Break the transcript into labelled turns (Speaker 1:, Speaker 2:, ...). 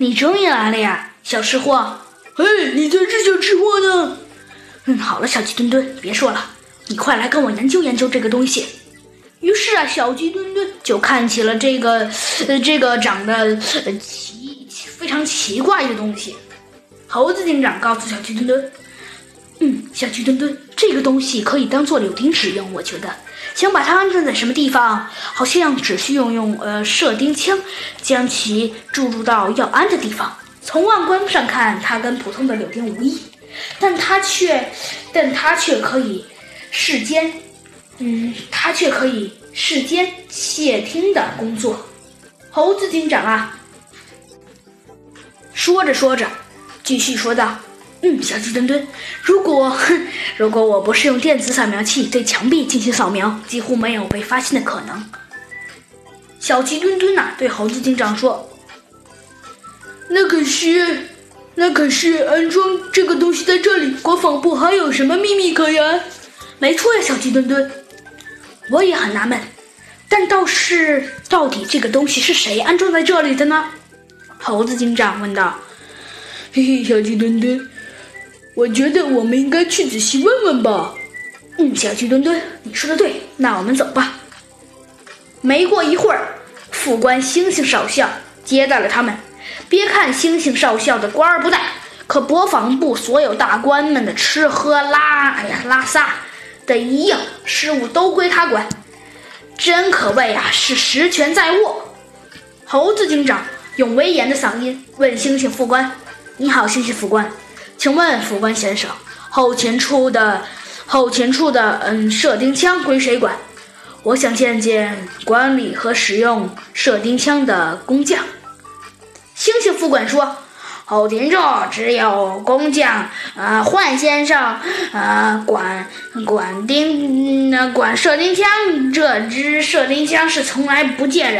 Speaker 1: 你终于来了呀，小吃货！
Speaker 2: 嘿，你才是小吃货呢！
Speaker 1: 嗯，好了，小鸡墩墩，别说了，你快来跟我研究研究这个东西。于是啊，小鸡墩墩就看起了这个，呃，这个长得呃奇非常奇怪的东西。猴子警长告诉小鸡墩墩：“嗯，小鸡墩墩，这个东西可以当做柳钉使用。我觉得，想把它安装在什么地方，好像只需要用呃射钉枪将其注入到要安的地方。从外观上看，它跟普通的柳钉无异，但它却，但它却可以世间。”嗯，它却可以世间窃听的工作。猴子警长啊，说着说着，继续说道：“嗯，小鸡墩墩，如果如果我不是用电子扫描器对墙壁进行扫描，几乎没有被发现的可能。”小鸡墩墩呐，对猴子警长说：“
Speaker 2: 那可是，那可是安装这个东西在这里，国防部还有什么秘密可言？”
Speaker 1: 没错呀，小鸡墩墩。我也很纳闷，但倒是到底这个东西是谁安装在这里的呢？猴子警长问道。
Speaker 2: 嘿嘿，小鸡墩墩，我觉得我们应该去仔细问问吧。
Speaker 1: 嗯，小鸡墩墩，你说的对，那我们走吧。没过一会儿，副官星星少校接待了他们。别看星星少校的官儿不大，可国防部所有大官们的吃喝拉，哎呀，拉撒。的一应事务都归他管，真可谓啊是实权在握。猴子警长用威严的嗓音问星星副官：“你好，星星副官，请问副官先生，后勤处的后勤处的嗯射钉枪归谁管？我想见见管理和使用射钉枪的工匠。”星星副官说。后勤处只有工匠，呃，幻先生，呃，管管钉，那管射钉枪。这支射钉枪是从来不见人。